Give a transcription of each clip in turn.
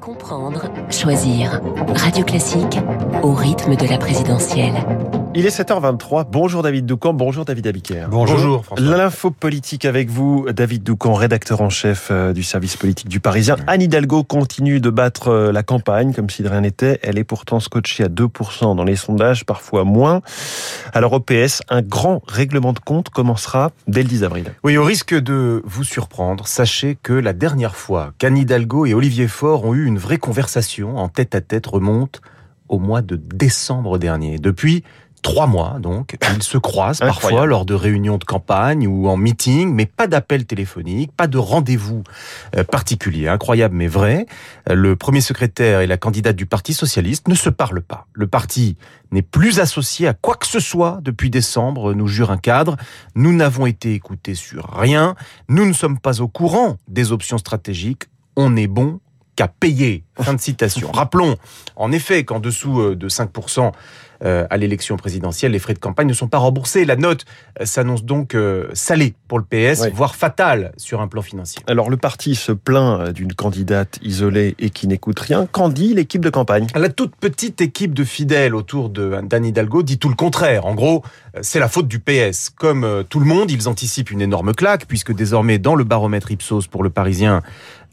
Comprendre, choisir. Radio Classique au rythme de la présidentielle. Il est 7h23. Bonjour David Doucan, bonjour David Abiker. Bonjour, François. L'info politique avec vous, David Doucan, rédacteur en chef euh, du service politique du Parisien. Anne Hidalgo continue de battre euh, la campagne comme si de rien n'était. Elle est pourtant scotchée à 2% dans les sondages, parfois moins. Alors au PS, un grand règlement de compte commencera dès le 10 avril. Oui, au risque de vous surprendre, sachez que la dernière fois qu'Anne Hidalgo et Olivier Faure ont eu une vraie conversation en tête à tête remonte au mois de décembre dernier. Depuis trois mois, donc, ils se croisent parfois Incroyable. lors de réunions de campagne ou en meeting, mais pas d'appel téléphonique, pas de rendez-vous euh, particulier. Incroyable mais vrai. Le premier secrétaire et la candidate du Parti socialiste ne se parlent pas. Le parti n'est plus associé à quoi que ce soit depuis décembre, nous jure un cadre. Nous n'avons été écoutés sur rien. Nous ne sommes pas au courant des options stratégiques. On est bon qu'à payer. Fin de citation. Rappelons, en effet, qu'en dessous euh, de 5% euh, à l'élection présidentielle, les frais de campagne ne sont pas remboursés. La note euh, s'annonce donc salée pour le PS, Oui. voire fatale sur un plan financier. Alors le parti se plaint d'une candidate isolée et qui n'écoute rien. Qu'en dit l'équipe de campagne? La toute petite équipe de fidèles autour de d'Anne Hidalgo dit tout le contraire. En gros, c'est la faute du PS. Comme tout le monde, ils anticipent une énorme claque, puisque désormais, dans le baromètre Ipsos pour le Parisien,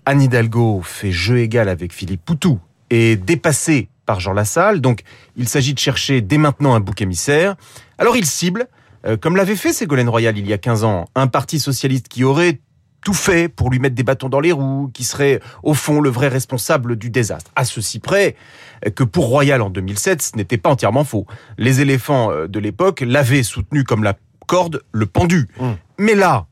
Anne Hidalgo fait jeu égal avec Philippe Poutou et dépassée par Jean Lassalle. Donc, il s'agit de chercher dès maintenant un bouc émissaire. Alors, il cible, euh, comme l'avait fait Ségolène Royal il y a 15 ans, un parti socialiste qui aurait tout fait pour lui mettre des bâtons dans les roues, qui serait au fond le vrai responsable du désastre. À ceci près euh, que pour Royal en 2007, ce n'était pas entièrement faux. Les éléphants euh, de l'époque l'avaient soutenu comme la corde le pendu. Mm. Mais là,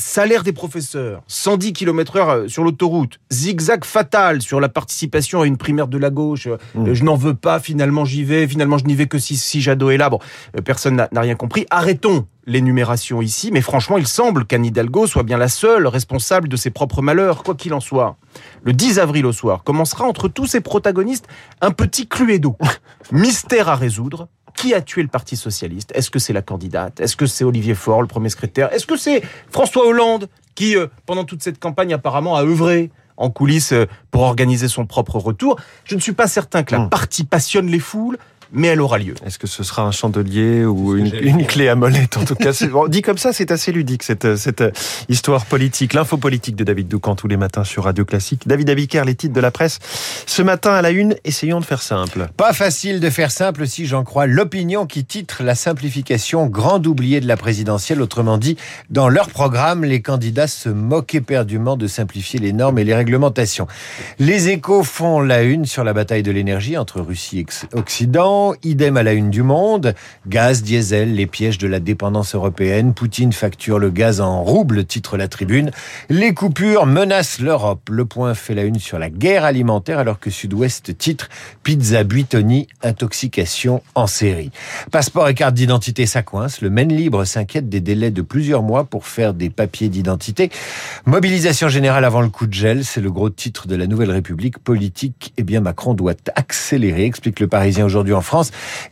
salaire des professeurs, 110 km heure sur l'autoroute, zigzag fatal sur la participation à une primaire de la gauche, euh, Mm. je n'en veux pas, finalement j'y vais, finalement je n'y vais que si, si Jadot est là. Bon, euh, personne n'a rien compris. Arrêtons l'énumération ici, mais franchement, il semble qu'Anne Hidalgo soit bien la seule responsable de ses propres malheurs, quoi qu'il en soit. Le 10 avril au soir commencera entre tous ces protagonistes un petit cluedo. Mystère à résoudre. Qui a tué le Parti Socialiste? Est-ce que c'est la candidate? Est-ce que c'est Olivier Faure, le premier secrétaire? Est-ce que c'est François Hollande, qui, euh, pendant toute cette campagne, apparemment, a œuvré en coulisses euh, pour organiser son propre retour? Je ne suis pas certain que la Hmm. partie passionne les foules, mais elle aura lieu. Est-ce que ce sera un chandelier ou une, clé à molette En tout cas, dit comme ça, c'est assez ludique cette, cette histoire politique. L'info politique de David Doucan tous les matins sur Radio Classique. David Abiker, les titres de la presse. Ce matin à la une, essayons de faire simple. Pas facile de faire simple si j'en crois l'opinion qui titre la simplification grande oubliée de la présidentielle. Autrement dit, dans leur programme, les candidats se moquent éperdument de simplifier les normes et les réglementations. Les échos font la une sur la bataille de l'énergie entre Russie et Occident. Idem à la une du monde. Gaz, diesel, les pièges de la dépendance européenne. Poutine facture le gaz en roubles, titre la tribune. Les coupures menacent l'Europe. Le point fait la une sur la guerre alimentaire alors que Sud-Ouest titre Pizza Buitoni, intoxication en série. Passeport et carte d'identité, ça coince. Le Maine Libre s'inquiète des délais de plusieurs mois pour faire des papiers d'identité. Mobilisation générale avant le coup de gel, c'est le gros titre de la Nouvelle République politique. Eh bien, Macron doit accélérer, explique le Parisien aujourd'hui en France.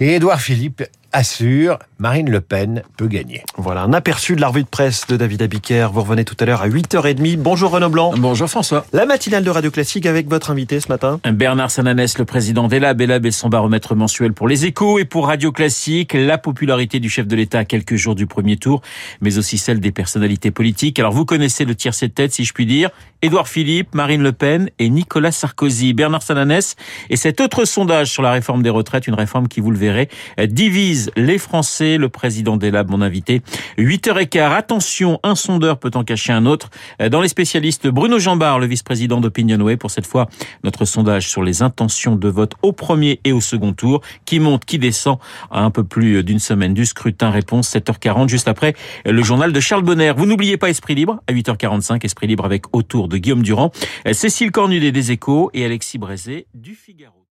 Et Édouard Philippe assure, Marine Le Pen peut gagner. Voilà, un aperçu de la revue de presse de David Abiker. Vous revenez tout à l'heure à 8h30. Bonjour Renaud Blanc. Bonjour François. La matinale de Radio Classique avec votre invité ce matin. Bernard Sananès, le président d'Elab. Elab est son baromètre mensuel pour les échos et pour Radio Classique. La popularité du chef de l'État à quelques jours du premier tour, mais aussi celle des personnalités politiques. Alors vous connaissez le tiercé de tête, si je puis dire. Édouard Philippe, Marine Le Pen et Nicolas Sarkozy. Bernard Sananès et cet autre sondage sur la réforme des retraites, une réforme qui, vous le verrez, divise les Français. Le président d'Elab, mon invité. 8h15. Attention, un sondeur peut en cacher un autre. Dans les spécialistes, Bruno Jambard, le vice-président d'Opinionway, pour cette fois notre sondage sur les intentions de vote au premier et au second tour, qui monte, qui descend à un peu plus d'une semaine du scrutin. Réponse 7h40, juste après le journal de Charles Bonner. Vous n'oubliez pas Esprit Libre à 8h45, Esprit Libre avec autour de Guillaume Durand, Cécile Cornudet des Échos et Alexis Brézé du Figaro.